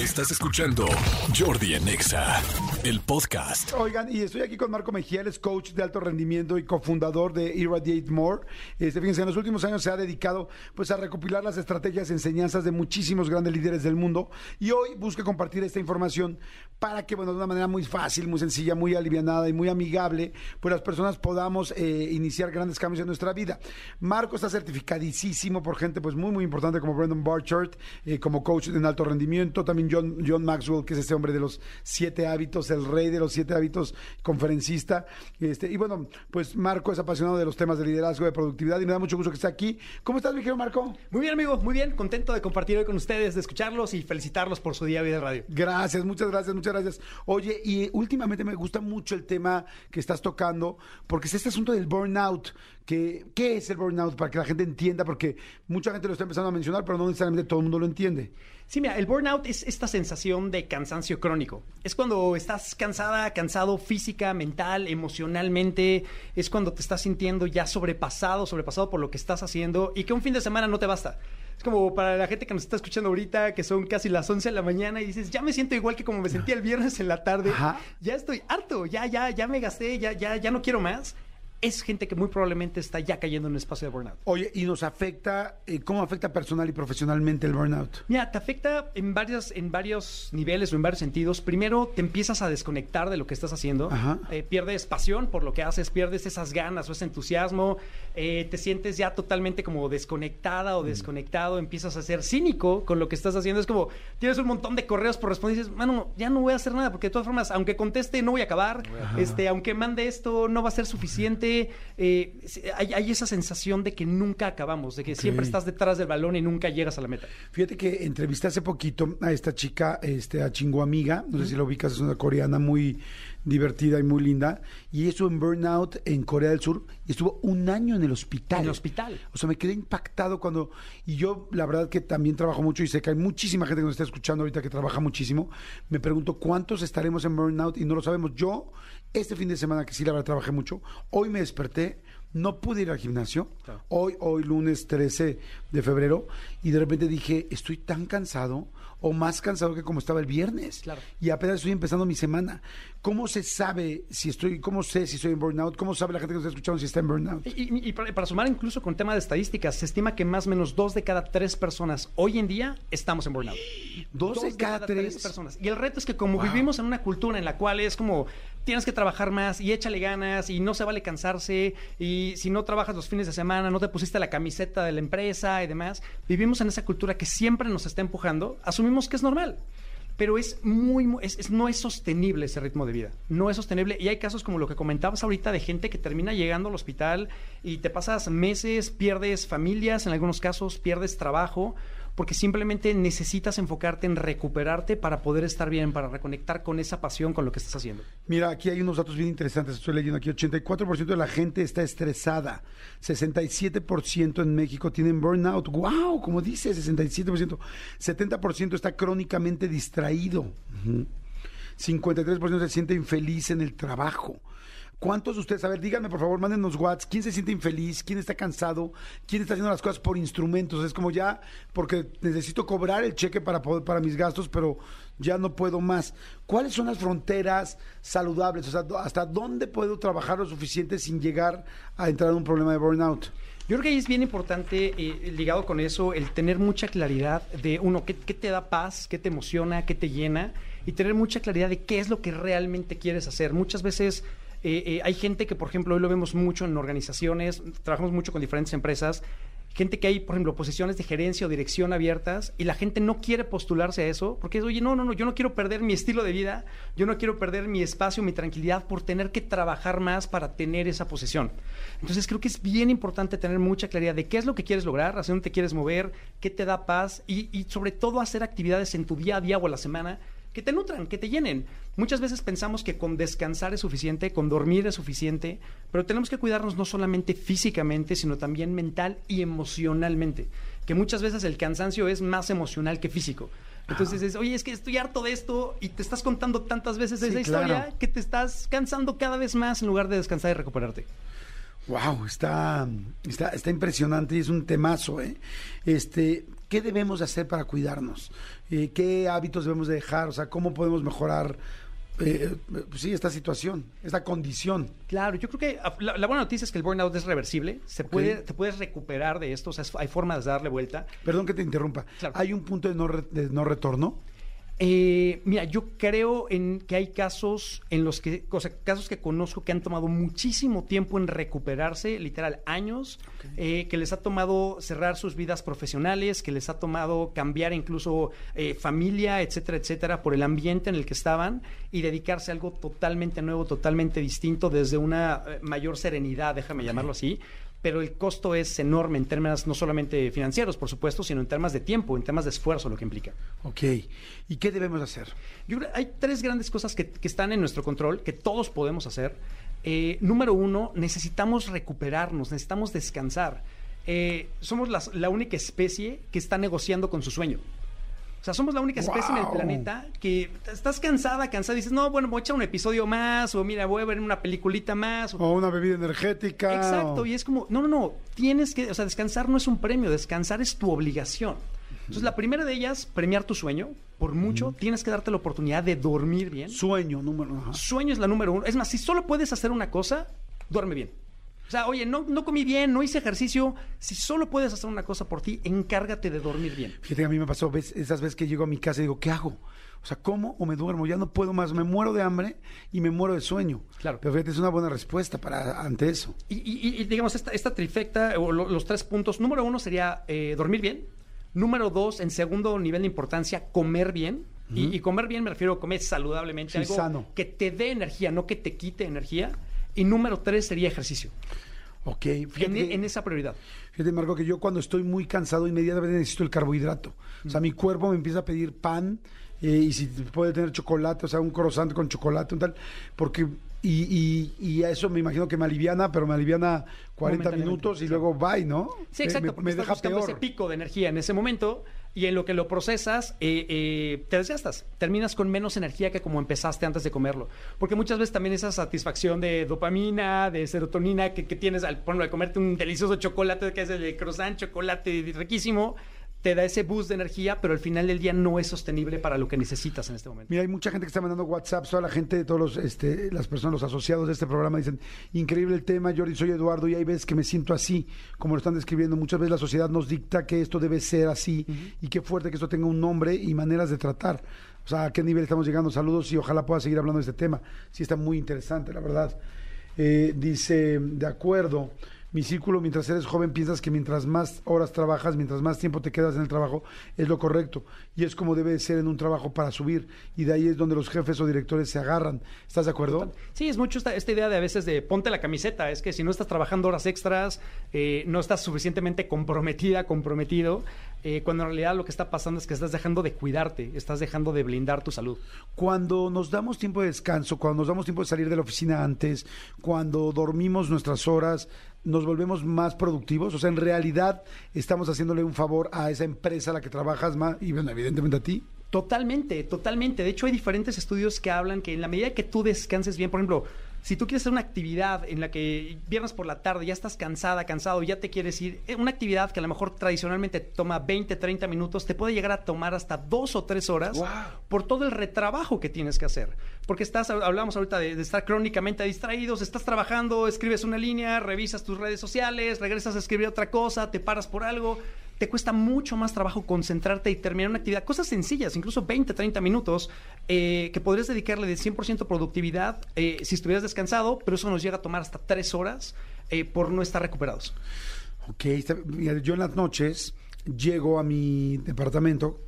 Estás escuchando Jordi en Exa, el podcast. Oigan, y estoy aquí con Marco Mejía, él es coach de alto rendimiento y cofundador de Irradiate More. Este, fíjense, en los últimos años se ha dedicado pues, a recopilar las estrategias y enseñanzas de muchísimos grandes líderes del mundo. Y hoy busca compartir esta información para que, bueno, de una manera muy fácil, muy sencilla, muy alivianada y muy amigable, pues las personas podamos eh, iniciar grandes cambios en nuestra vida. Marco está certificadísimo por gente pues muy, muy importante como Brandon Barchard, eh, como coach en alto rendimiento. También John, John Maxwell, que es este hombre de los siete hábitos, el rey de los siete hábitos, conferencista. Este, y bueno, pues Marco es apasionado de los temas de liderazgo, de productividad y me da mucho gusto que esté aquí. ¿Cómo estás, mi querido Marco? Muy bien, amigo, muy bien. Contento de compartir hoy con ustedes, de escucharlos y felicitarlos por su día de radio. Gracias, muchas gracias, muchas gracias. Oye, y últimamente me gusta mucho el tema que estás tocando, porque es este asunto del burnout. Que, ¿Qué es el burnout? Para que la gente entienda, porque mucha gente lo está empezando a mencionar, pero no necesariamente todo el mundo lo entiende. Sí, mira, el burnout es esta sensación de cansancio crónico. Es cuando estás cansada, cansado física, mental, emocionalmente. Es cuando te estás sintiendo ya sobrepasado, sobrepasado por lo que estás haciendo y que un fin de semana no te basta. Es como para la gente que nos está escuchando ahorita, que son casi las 11 de la mañana y dices, ya me siento igual que como me sentía el viernes en la tarde. Ajá. Ya estoy harto, ya, ya, ya me gasté, ya, ya, ya no quiero más. Es gente que muy probablemente está ya cayendo en un espacio de burnout. Oye, y nos afecta, eh, ¿cómo afecta personal y profesionalmente el burnout? Mira, te afecta en varios, en varios niveles o en varios sentidos. Primero, te empiezas a desconectar de lo que estás haciendo. Ajá. Eh, pierdes pasión por lo que haces, pierdes esas ganas o ese entusiasmo. eh, te sientes ya totalmente como desconectada o desconectado. Empiezas a ser cínico con lo que estás haciendo. Es como, tienes un montón de correos por responder y dices, mano, ya no voy a hacer nada porque de todas formas, aunque conteste, no voy a acabar. Este, aunque mande esto, no va a ser suficiente. Eh, hay, hay esa sensación de que nunca acabamos, de que siempre estás detrás del balón y nunca llegas a la meta. Fíjate que entrevisté hace poquito a esta chica, este, a Chingo Amiga, no sé si la ubicas, es una coreana muy divertida y muy linda, y estuvo en burnout en Corea del Sur y estuvo un año en el hospital. En el hospital. O sea, me quedé impactado cuando, y yo la verdad que también trabajo mucho y sé que hay muchísima gente que nos está escuchando ahorita que trabaja muchísimo, me pregunto cuántos estaremos en burnout y no lo sabemos. Yo, este fin de semana que sí la verdad trabajé mucho, hoy me desperté, no pude ir al gimnasio, Claro. hoy, hoy lunes 13 de febrero, y de repente dije, estoy tan cansado o más cansado que como estaba el viernes. Claro. Y apenas estoy empezando mi semana. ¿Cómo se sabe si estoy, cómo sé si estoy en burnout? ¿Cómo sabe la gente que nos está escuchando si está en burnout? Y, y- y para, para sumar incluso con tema de estadísticas, se estima que más o menos dos de cada tres personas hoy en día estamos en burnout. Dos de cada tres. personas. Y el reto es que como Wow. vivimos en una cultura en la cual es como tienes que trabajar más y échale ganas y no se vale cansarse y si no trabajas los fines de semana, no te pusiste la camiseta de la empresa y demás, vivimos en esa cultura que siempre nos está empujando, asumimos que es normal. Pero es muy, es- no es sostenible ese ritmo de vida. No es sostenible. Y hay casos como lo que comentabas ahorita de gente que termina llegando al hospital y te pasas meses, pierdes familias, en algunos casos pierdes trabajo, porque simplemente necesitas enfocarte en recuperarte para poder estar bien, para reconectar con esa pasión, con lo que estás haciendo. Mira, aquí hay unos datos bien interesantes. Estoy leyendo aquí. 84% de la gente está estresada. 67% en México tienen burnout. ¡Wow! Como dice, 67%. 70% está crónicamente distraído. Ujú. 53% se siente infeliz en el trabajo. ¿Cuántos de ustedes, a ver, díganme por favor, mándenos WhatsApp, ¿quién se siente infeliz? ¿Quién está cansado? ¿Quién está haciendo las cosas por instrumentos? Es como ya, porque necesito cobrar el cheque para, poder- para mis gastos, pero ya no puedo más. ¿Cuáles son las fronteras saludables? O sea, ¿hasta dónde puedo trabajar lo suficiente sin llegar a entrar en un problema de burnout? Yo creo que ahí es bien importante, eh, ligado con eso, el tener mucha claridad de, uno, qué, qué te da paz, qué te emociona, qué te llena, y tener mucha claridad de qué es lo que realmente quieres hacer. Muchas veces eh, eh, hay gente que, por ejemplo, hoy lo vemos mucho en organizaciones, trabajamos mucho con diferentes empresas, gente que hay, por ejemplo, posiciones de gerencia o dirección abiertas y la gente no quiere postularse a eso porque es, oye, no, no, no, yo no quiero perder mi estilo de vida, yo no quiero perder mi espacio, mi tranquilidad por tener que trabajar más para tener esa posición. Entonces creo que es bien importante tener mucha claridad de qué es lo que quieres lograr, hacia dónde te quieres mover, qué te da paz y, y sobre todo hacer actividades en tu día a día o a la semana que te nutran, que te llenen. Muchas veces pensamos que con descansar es suficiente, con dormir es suficiente, pero tenemos que cuidarnos no solamente físicamente, sino también mental y emocionalmente. Que muchas veces el cansancio es más emocional que físico. Entonces es, oye, es que estoy harto de esto y te estás contando tantas veces Sí, esa historia claro. que te estás cansando cada vez más en lugar de descansar y recuperarte. Wow, está, está, está impresionante y es un temazo, ¿eh? Este, ¿qué debemos de hacer para cuidarnos? Eh, ¿Qué hábitos debemos de dejar? O sea, ¿cómo podemos mejorar? eh, eh, sí, esta situación, esta condición. Claro, yo creo que ah, la, la buena noticia es que el burnout es reversible, se puede, te puedes recuperar de esto, o sea, hay formas de darle vuelta. Perdón que te interrumpa. Claro. ¿Hay un punto de no, re- de no retorno? Eh, mira, yo creo en que hay casos en los que, o sea, casos que conozco que han tomado muchísimo tiempo en recuperarse, literal años, eh, que les ha tomado cerrar sus vidas profesionales, que les ha tomado cambiar incluso eh, familia, etcétera, etcétera, por el ambiente en el que estaban y dedicarse a algo totalmente nuevo, totalmente distinto, desde una eh, mayor serenidad, déjame llamarlo así. Pero el costo es enorme en términos no solamente financieros, por supuesto, sino en temas de tiempo, en temas de esfuerzo, lo que implica. Ok. ¿Y qué debemos hacer? Yo hay tres grandes cosas que, que están en nuestro control, que todos podemos hacer. Eh, número uno, necesitamos recuperarnos, necesitamos descansar. Eh, somos las- la única especie que está negociando con su sueño. O sea, somos la única especie en el planeta que estás cansada, cansada, y dices, no, bueno, voy a echar un episodio más, o mira, voy a ver una peliculita más. o- O una bebida energética. Exacto, o- y es como, no, no, no, tienes que, o sea, descansar no es un premio, descansar es tu obligación. Entonces, la primera de ellas, premiar tu sueño, por mucho, tienes que darte la oportunidad de dormir bien. Sueño, número. ajá. Sueño es la número uno. Es más, si solo puedes hacer una cosa, duerme bien. O sea, oye, no, no comí bien, no hice ejercicio. Si solo puedes hacer una cosa por ti, encárgate de dormir bien. Fíjate a mí me pasó ves, esas veces que llego a mi casa y digo, ¿qué hago? O sea, ¿como o me duermo? Ya no puedo más, me muero de hambre y me muero de sueño. Claro. Pero fíjate, es una buena respuesta para ante eso. Y, y- y, digamos, esta, esta trifecta, o lo- los tres puntos, número uno sería eh, dormir bien. Número dos, en segundo nivel de importancia, comer bien. y, y comer bien me refiero a comer saludablemente, Sí, algo sano. que te dé energía, no que te quite energía. Y número tres sería ejercicio, Ok, en, fíjate, que- en esa prioridad. fíjate, Marco, que yo cuando estoy muy cansado, inmediatamente necesito el carbohidrato. O sea, mi cuerpo me empieza a pedir pan eh, y si puede tener chocolate, o sea, un croissant con chocolate, un tal, porque... Y, y, y a eso me imagino que me aliviana, pero me aliviana 40 Momentáneamente, minutos y luego bye, ¿no? Sí, exacto, Me, porque me estás deja buscando peor. ese pico de energía en ese momento y en lo que lo procesas eh, eh, te desgastas. Terminas con menos energía que como empezaste antes de comerlo. Porque muchas veces también esa satisfacción de dopamina, de serotonina que, que tienes al, ejemplo, al comerte un delicioso chocolate que es el croissant, chocolate riquísimo, te da ese boost de energía, pero al final del día no es sostenible para lo que necesitas en este momento. Mira, hay mucha gente que está mandando WhatsApp, toda la gente, todos los, este, las personas, los asociados de este programa dicen, increíble el tema, Jordi, soy Eduardo y hay veces que me siento así, como lo están describiendo. Muchas veces la sociedad nos dicta que esto debe ser así y qué fuerte que esto tenga un nombre y maneras de tratar. O sea, a qué nivel estamos llegando. Saludos y ojalá pueda seguir hablando de este tema. Sí, está muy interesante, la verdad. Eh, dice, de acuerdo. Mi círculo, mientras eres joven, piensas que mientras más horas trabajas, mientras más tiempo te quedas en el trabajo, es lo correcto. Y es como debe de ser en un trabajo para subir. Y de ahí es donde los jefes o directores se agarran. ¿Estás de acuerdo? Sí, es mucho esta, esta idea de a veces de ponte la camiseta. Es que si no estás trabajando horas extras, eh, no estás suficientemente comprometida, comprometido, eh, cuando en realidad lo que está pasando es que estás dejando de cuidarte, estás dejando de blindar tu salud. Cuando nos damos tiempo de descanso, cuando nos damos tiempo de salir de la oficina antes, cuando dormimos nuestras horas, nos volvemos más productivos. O sea, en realidad estamos haciéndole un favor a esa empresa a la que trabajas más y, bueno, evidentemente a ti. Totalmente, totalmente. De hecho, hay diferentes estudios que hablan que en la medida que tú descanses bien, por ejemplo, si tú quieres hacer una actividad en la que viernes por la tarde ya estás cansada, cansado, ya te quieres ir, eh, una actividad que a lo mejor tradicionalmente toma 20, 30 minutos, te puede llegar a tomar hasta dos o tres horas Wow. por todo el retrabajo que tienes que hacer. Porque estás, hablamos ahorita de, de estar crónicamente distraídos, estás trabajando, escribes una línea, revisas tus redes sociales, regresas a escribir otra cosa, te paras por algo. Te cuesta mucho más trabajo concentrarte y terminar una actividad. Cosas sencillas, incluso 20, 30 minutos, eh, que podrías dedicarle de 100% productividad eh, si estuvieras descansado, pero eso nos llega a tomar hasta tres horas eh, por no estar recuperados. Ok, yo en las noches llego a mi departamento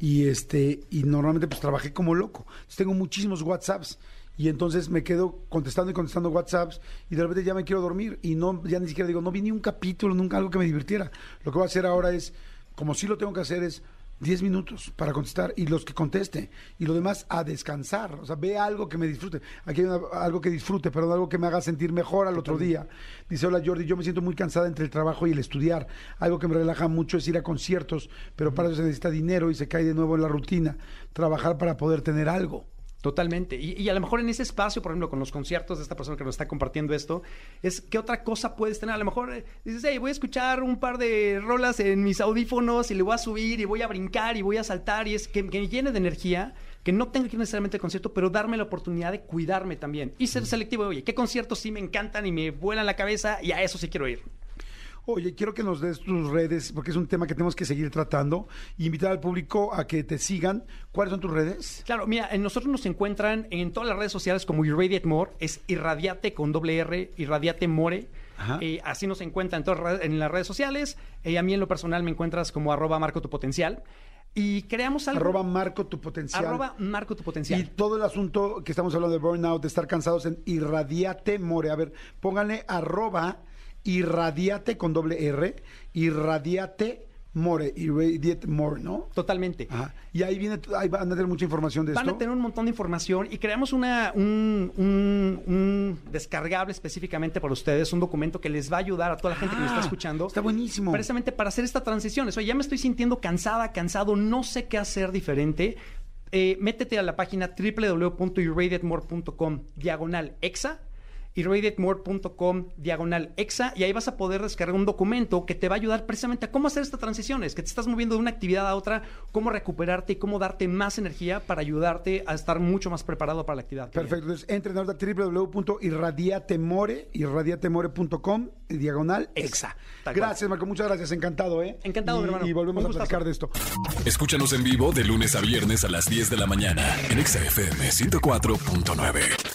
y este y normalmente pues trabajé como loco. Entonces, tengo muchísimos WhatsApps y entonces me quedo contestando y contestando WhatsApps y de repente ya me quiero dormir y no ya ni siquiera digo, no vi ni un capítulo, nunca algo que me divirtiera. Lo que voy a hacer ahora es, como sí lo tengo que hacer es 10 minutos para contestar y los que conteste y lo demás a descansar, o sea, ve algo que me disfrute. Aquí hay una- algo que disfrute, perdón, algo que me haga sentir mejor al otro día. Dice, hola Jordi, yo me siento muy cansada entre el trabajo y el estudiar. Algo que me relaja mucho es ir a conciertos, pero para eso se necesita dinero y se cae de nuevo en la rutina. Trabajar para poder tener algo. Totalmente. Y, y, a lo mejor en ese espacio, por ejemplo, con los conciertos de esta persona que nos está compartiendo esto, es qué otra cosa puedes tener. A lo mejor eh, dices, hey, voy a escuchar un par de rolas en mis audífonos y le voy a subir y voy a brincar y voy a saltar y es que, que me llene de energía que no tenga que ir necesariamente al concierto, pero darme la oportunidad de cuidarme también y ser selectivo. Oye, ¿qué conciertos sí me encantan y me vuelan la cabeza y a eso sí quiero ir? Oye, quiero que nos des tus redes, porque es un tema que tenemos que seguir tratando. Y invitar al público a que te sigan. ¿Cuáles son tus redes? Claro, mira, en nosotros nos encuentran en todas las redes sociales como Irradiate More, es Irradiate con doble R, Irradiate More. Eh, así nos encuentran en, todas, en las redes sociales. Eh, a mí en lo personal me encuentras como arroba marco tu potencial. Y creamos algo. Arroba marco tu potencial. Arroba marco tu potencial. Y todo el asunto que estamos hablando de burnout, de estar cansados en Irradiate More. A ver, pónganle arroba irradiate con doble R, irradiate more, irradiate more, ¿no? Totalmente. Ajá. Y ahí viene, ahí van a tener mucha información de van esto. Van a tener un montón de información y creamos una, un, un, un, descargable específicamente para ustedes, un documento que les va a ayudar a toda la gente ah, que nos está escuchando. Está buenísimo. Precisamente para hacer esta transición. Oye, ya me estoy sintiendo cansada, cansado, no sé qué hacer diferente. Eh, métete a la página www.irradiatemore.com diagonal exa irradiatemore.com diagonal exa y ahí vas a poder descargar un documento que te va a ayudar precisamente a cómo hacer estas transiciones, que te estás moviendo de una actividad a otra, cómo recuperarte y cómo darte más energía para ayudarte a estar mucho más preparado para la actividad. Perfecto, entonces entren a www.irradiatemore, irradiatemore.com diagonal exa. Gracias, Marco, muchas gracias, encantado, ¿eh? Encantado, y, hermano. Y volvemos a platicar de esto. Escúchanos en vivo de lunes a viernes a las 10 de la mañana en XFM 104.9.